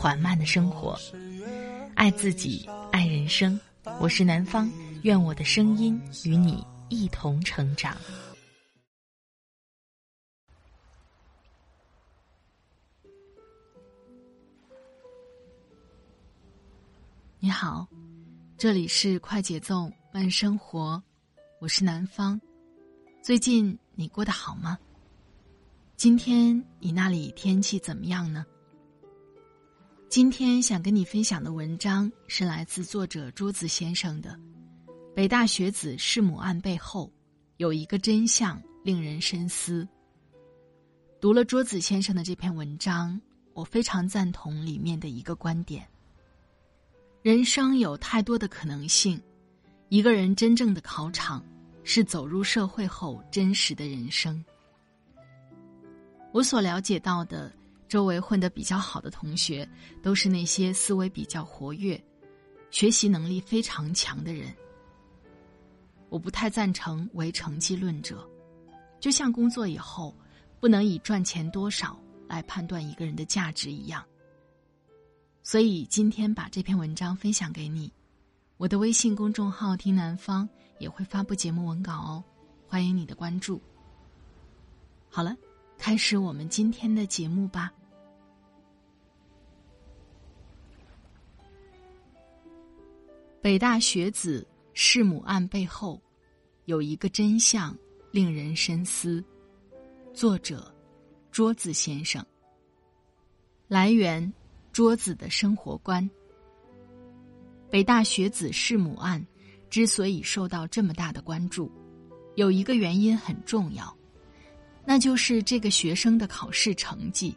缓慢的生活，爱自己，爱人生。我是南方，愿我的声音与你一同成长。你好，这里是快节奏慢生活，我是南方。最近你过得好吗？今天你那里天气怎么样呢？今天想跟你分享的文章是来自作者朱子先生的《北大学子弑母案背后有一个真相令人深思》。读了桌子先生的这篇文章，我非常赞同里面的一个观点：人生有太多的可能性，一个人真正的考场是走入社会后真实的人生。我所了解到的。周围混得比较好的同学，都是那些思维比较活跃、学习能力非常强的人。我不太赞成唯成绩论者，就像工作以后不能以赚钱多少来判断一个人的价值一样。所以今天把这篇文章分享给你，我的微信公众号“听南方”也会发布节目文稿哦，欢迎你的关注。好了，开始我们今天的节目吧。北大学子弑母案背后，有一个真相令人深思。作者：桌子先生。来源：桌子的生活观。北大学子弑母案之所以受到这么大的关注，有一个原因很重要，那就是这个学生的考试成绩。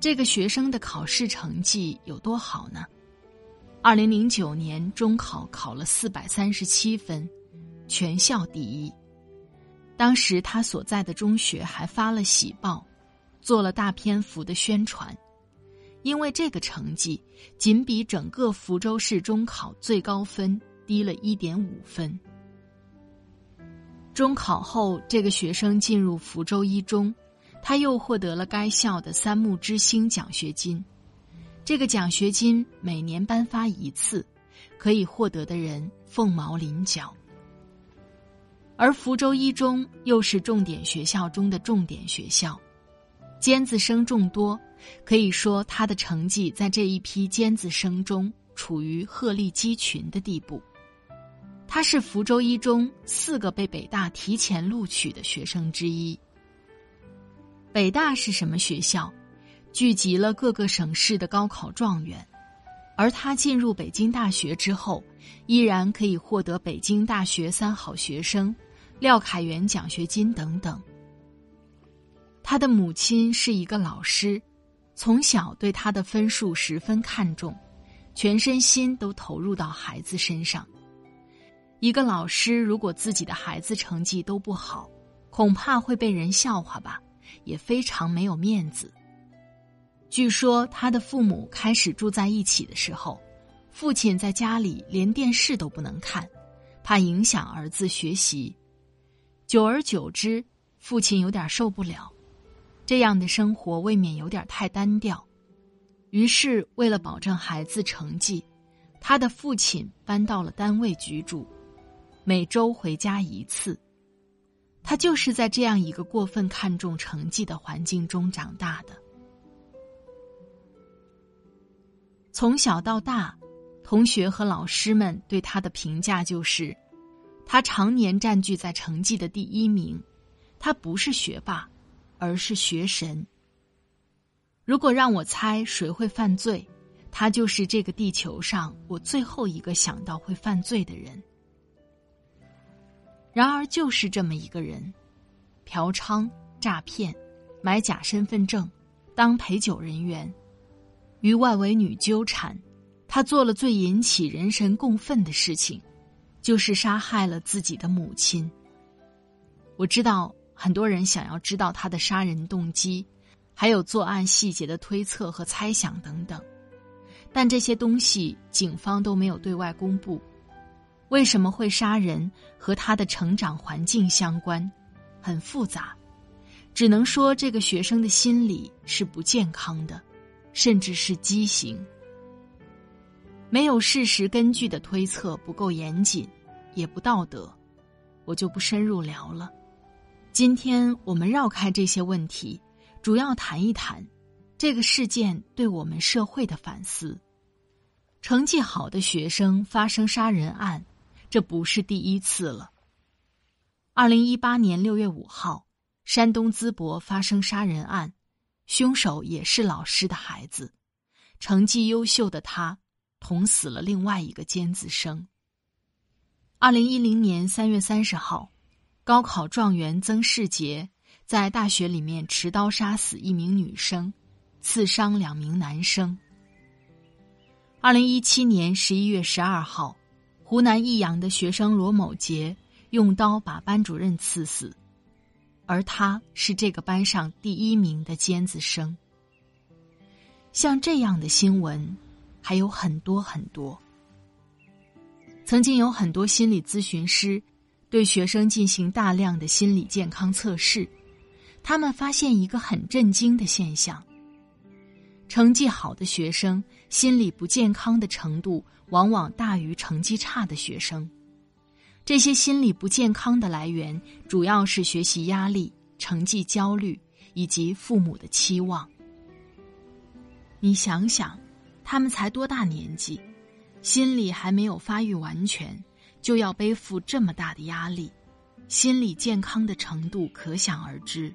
这个学生的考试成绩有多好呢？二零零九年中考考了四百三十七分，全校第一。当时他所在的中学还发了喜报，做了大篇幅的宣传。因为这个成绩仅比整个福州市中考最高分低了一点五分。中考后，这个学生进入福州一中，他又获得了该校的三木之星奖学金。这个奖学金每年颁发一次，可以获得的人凤毛麟角。而福州一中又是重点学校中的重点学校，尖子生众多，可以说他的成绩在这一批尖子生中处于鹤立鸡群的地步。他是福州一中四个被北大提前录取的学生之一。北大是什么学校？聚集了各个省市的高考状元，而他进入北京大学之后，依然可以获得北京大学三好学生、廖凯原奖学金等等。他的母亲是一个老师，从小对他的分数十分看重，全身心都投入到孩子身上。一个老师如果自己的孩子成绩都不好，恐怕会被人笑话吧，也非常没有面子。据说他的父母开始住在一起的时候，父亲在家里连电视都不能看，怕影响儿子学习。久而久之，父亲有点受不了，这样的生活未免有点太单调。于是，为了保证孩子成绩，他的父亲搬到了单位居住，每周回家一次。他就是在这样一个过分看重成绩的环境中长大的。从小到大，同学和老师们对他的评价就是：他常年占据在成绩的第一名，他不是学霸，而是学神。如果让我猜谁会犯罪，他就是这个地球上我最后一个想到会犯罪的人。然而，就是这么一个人，嫖娼、诈骗、买假身份证、当陪酒人员。与外围女纠缠，他做了最引起人神共愤的事情，就是杀害了自己的母亲。我知道很多人想要知道他的杀人动机，还有作案细节的推测和猜想等等，但这些东西警方都没有对外公布。为什么会杀人和他的成长环境相关，很复杂，只能说这个学生的心理是不健康的，甚至是畸形。没有事实根据的推测不够严谨，也不道德，我就不深入聊了。今天我们绕开这些问题，主要谈一谈这个事件对我们社会的反思。成绩好的学生发生杀人案。这不是第一次了。二零一八年六月五号，山东淄博发生杀人案，凶手也是老师的孩子，成绩优秀的他捅死了另外一个尖子生。二零一零年三月三十号，高考状元曾世杰在大学里面持刀杀死一名女生，刺伤两名男生。二零一七年十一月十二号。湖南益阳的学生罗某杰用刀把班主任刺死，而他是这个班上第一名的尖子生。像这样的新闻还有很多很多。曾经有很多心理咨询师对学生进行大量的心理健康测试，他们发现一个很震惊的现象：成绩好的学生心理不健康的程度。往往大于成绩差的学生，这些心理不健康的来源主要是学习压力、成绩焦虑以及父母的期望。你想想，他们才多大年纪，心理还没有发育完全，就要背负这么大的压力，心理健康的程度可想而知。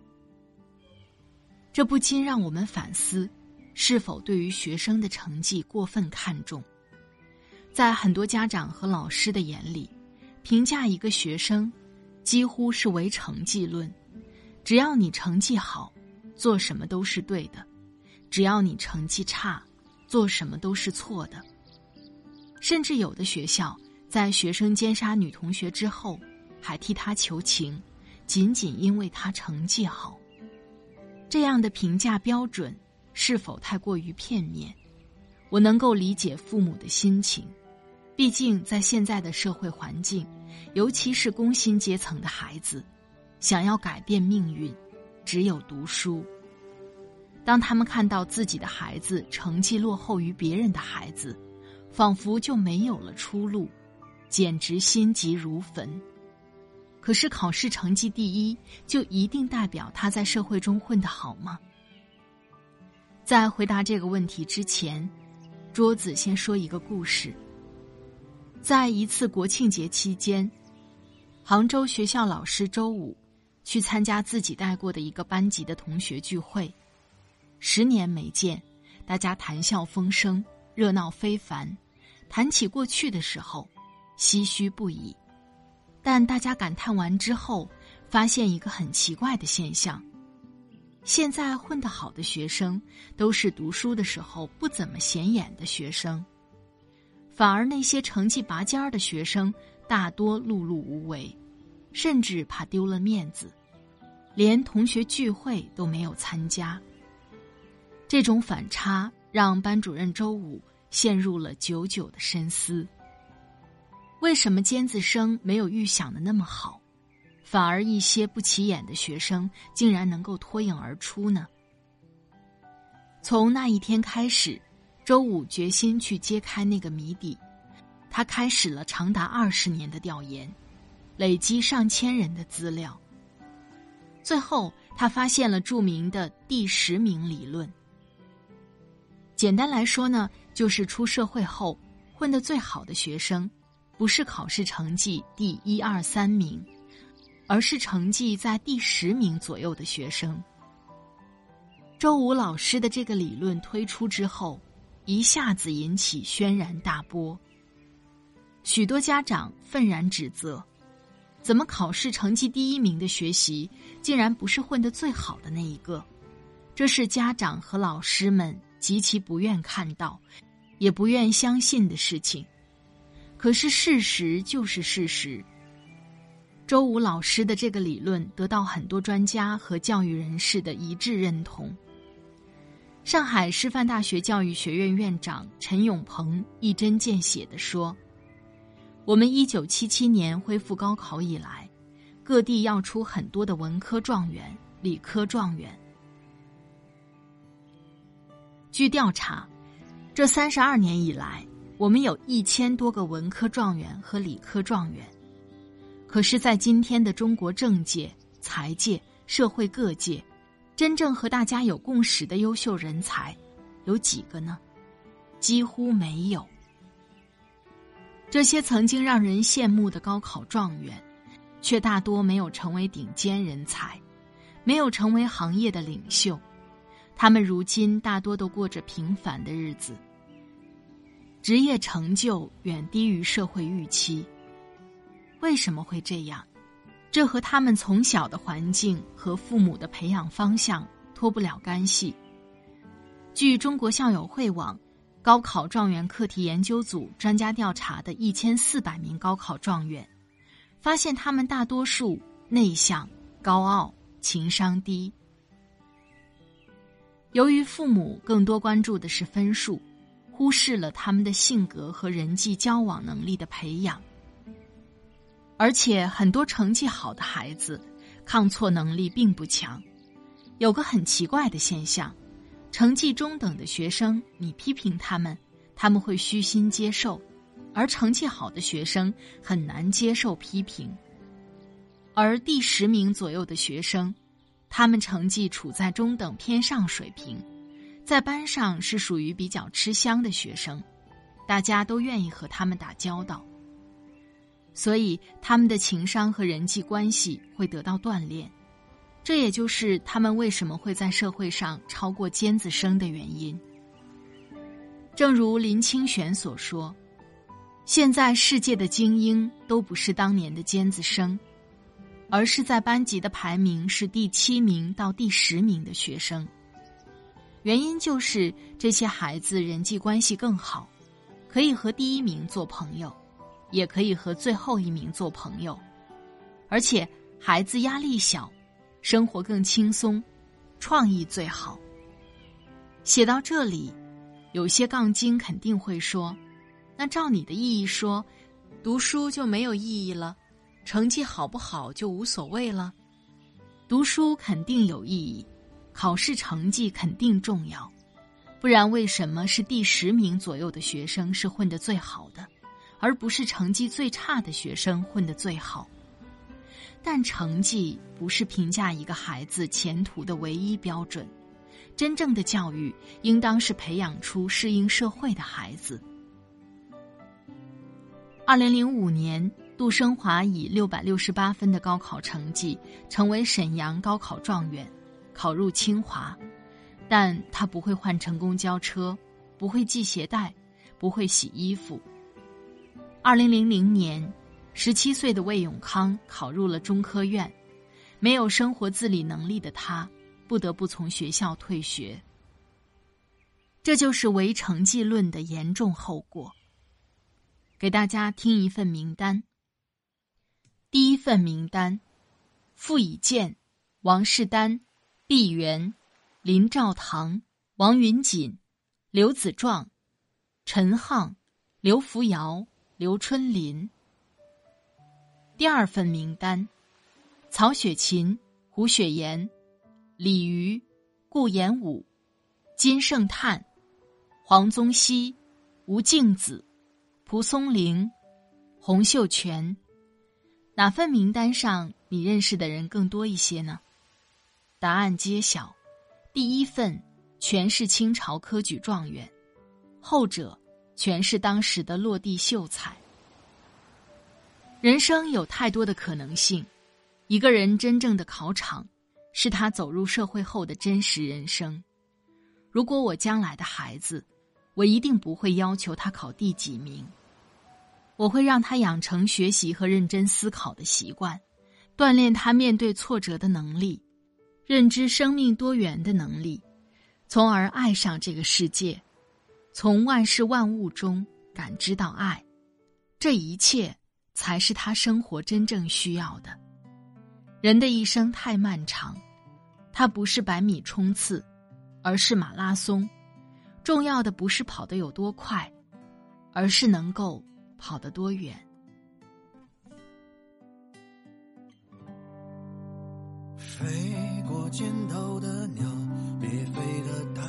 这不禁让我们反思，是否对于学生的成绩过分看重。在很多家长和老师的眼里，评价一个学生，几乎是唯成绩论。只要你成绩好，做什么都是对的；只要你成绩差，做什么都是错的。甚至有的学校在学生奸杀女同学之后，还替他求情，仅仅因为他成绩好。这样的评价标准是否太过于片面？我能够理解父母的心情。毕竟，在现在的社会环境，尤其是工薪阶层的孩子，想要改变命运，只有读书。当他们看到自己的孩子成绩落后于别人的孩子，仿佛就没有了出路，简直心急如焚。可是，考试成绩第一就一定代表他在社会中混得好吗？在回答这个问题之前，桌子先说一个故事。在一次国庆节期间，杭州学校老师周五去参加自己带过的一个班级的同学聚会。十年没见，大家谈笑风生，热闹非凡。谈起过去的时候，唏嘘不已。但大家感叹完之后，发现一个很奇怪的现象：现在混得好的学生，都是读书的时候不怎么显眼的学生。反而那些成绩拔尖儿的学生，大多碌碌无为，甚至怕丢了面子，连同学聚会都没有参加。这种反差让班主任周五陷入了久久的深思。为什么尖子生没有预想的那么好，反而一些不起眼的学生竟然能够脱颖而出呢？从那一天开始。周五决心去揭开那个谜底，他开始了长达二十年的调研，累积上千人的资料。最后，他发现了著名的第十名理论。简单来说呢，就是出社会后混得最好的学生，不是考试成绩第一二三名，而是成绩在第十名左右的学生。周五老师的这个理论推出之后。一下子引起轩然大波。许多家长愤然指责：“怎么考试成绩第一名的学习，竟然不是混得最好的那一个？”这是家长和老师们极其不愿看到，也不愿相信的事情。可是事实就是事实。周武老师的这个理论得到很多专家和教育人士的一致认同。上海师范大学教育学院院长陈永鹏一针见血地说：“我们一九七七年恢复高考以来，各地要出很多的文科状元、理科状元。据调查，这三十二年以来，我们有一千多个文科状元和理科状元。可是，在今天的中国政界、财界、社会各界。”真正和大家有共识的优秀人才，有几个呢？几乎没有。这些曾经让人羡慕的高考状元，却大多没有成为顶尖人才，没有成为行业的领袖。他们如今大多都过着平凡的日子，职业成就远低于社会预期。为什么会这样？这和他们从小的环境和父母的培养方向脱不了干系。据中国校友会网高考状元课题研究组专家调查的一千四百名高考状元，发现他们大多数内向、高傲、情商低。由于父母更多关注的是分数，忽视了他们的性格和人际交往能力的培养。而且很多成绩好的孩子，抗挫能力并不强。有个很奇怪的现象：成绩中等的学生，你批评他们，他们会虚心接受；而成绩好的学生很难接受批评。而第十名左右的学生，他们成绩处在中等偏上水平，在班上是属于比较吃香的学生，大家都愿意和他们打交道。所以，他们的情商和人际关系会得到锻炼，这也就是他们为什么会在社会上超过尖子生的原因。正如林清玄所说：“现在世界的精英都不是当年的尖子生，而是在班级的排名是第七名到第十名的学生。原因就是这些孩子人际关系更好，可以和第一名做朋友。”也可以和最后一名做朋友，而且孩子压力小，生活更轻松，创意最好。写到这里，有些杠精肯定会说：“那照你的意义说，读书就没有意义了，成绩好不好就无所谓了？读书肯定有意义，考试成绩肯定重要，不然为什么是第十名左右的学生是混得最好的？”而不是成绩最差的学生混得最好，但成绩不是评价一个孩子前途的唯一标准。真正的教育应当是培养出适应社会的孩子。二零零五年，杜生华以六百六十八分的高考成绩成为沈阳高考状元，考入清华，但他不会换乘公交车，不会系鞋带，不会洗衣服。二零零零年，十七岁的魏永康考入了中科院，没有生活自理能力的他，不得不从学校退学。这就是唯成绩论的严重后果。给大家听一份名单。第一份名单：傅以健、王士丹、毕沅、林兆堂、王云锦、刘子壮、陈沆、刘福尧。刘春林。第二份名单：曹雪芹、胡雪岩、李渔、顾炎武、金圣叹、黄宗羲、吴敬梓、蒲松龄、洪秀全。哪份名单上你认识的人更多一些呢？答案揭晓：第一份全是清朝科举状元，后者。全是当时的落地秀才。人生有太多的可能性，一个人真正的考场，是他走入社会后的真实人生。如果我将来的孩子，我一定不会要求他考第几名，我会让他养成学习和认真思考的习惯，锻炼他面对挫折的能力，认知生命多元的能力。从而爱上这个世界，从万事万物中感知到爱，这一切才是他生活真正需要的。人的一生太漫长，它不是百米冲刺，而是马拉松。重要的不是跑得有多快，而是能够跑得多远。飞过肩头的鸟，别飞得太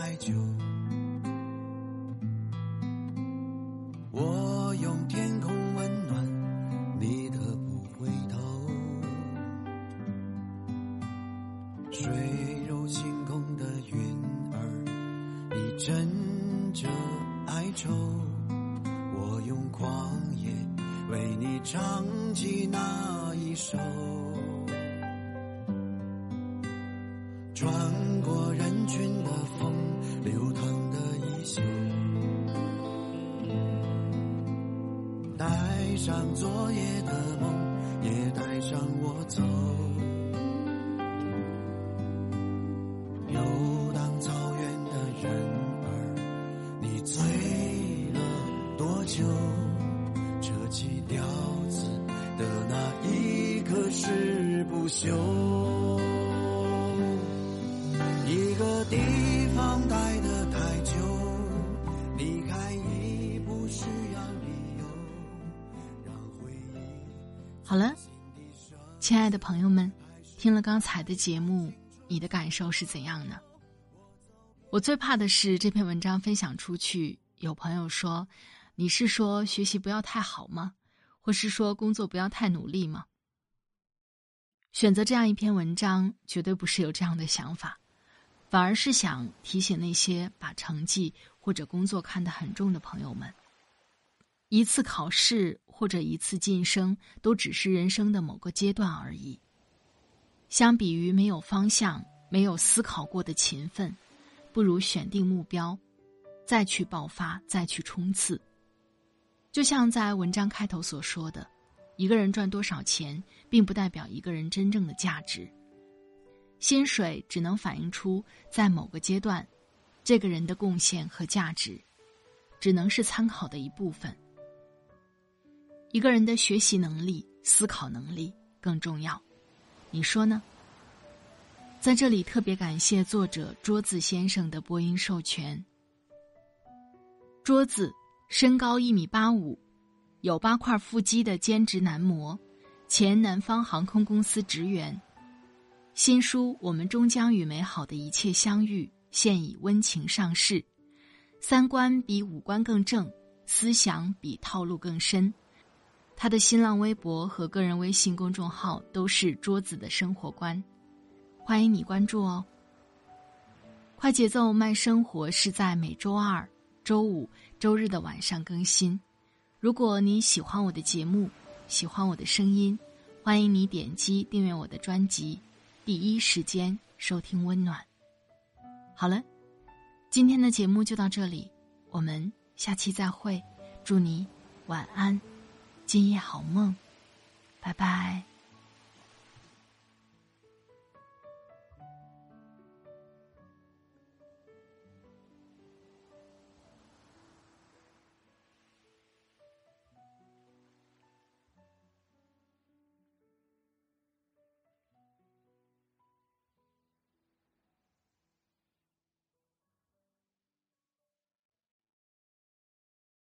上昨夜的梦，也带上我走。朋友们，听了刚才的节目，你的感受是怎样呢？我最怕的是这篇文章分享出去，有朋友说：“你是说学习不要太好吗？或是说工作不要太努力吗？”选择这样一篇文章，绝对不是有这样的想法。反而是想提醒那些把成绩或者工作看得很重的朋友们：一次考试或者一次晋升，都只是人生的某个阶段而已。相比于没有方向、没有思考过的勤奋，不如选定目标，再去爆发，再去冲刺。就像在文章开头所说的，一个人赚多少钱，并不代表一个人真正的价值。薪水只能反映出在某个阶段，这个人的贡献和价值，只能是参考的一部分。一个人的学习能力、思考能力更重要，你说呢？在这里特别感谢作者桌子先生的播音授权。桌子身高一米八五，有八块腹肌的兼职男模，前南方航空公司职员。新书《我们终将与美好的一切相遇》现已温情上市。三观比五官更正，思想比套路更深。他的新浪微博和个人微信公众号都是桌子的生活观，欢迎你关注哦。快节奏慢生活是在每周二、周五、周日的晚上更新。如果你喜欢我的节目，喜欢我的声音，欢迎你点击订阅我的专辑。第一时间收听温暖。好了，今天的节目就到这里，我们下期再会。祝你晚安，今夜好梦，拜拜。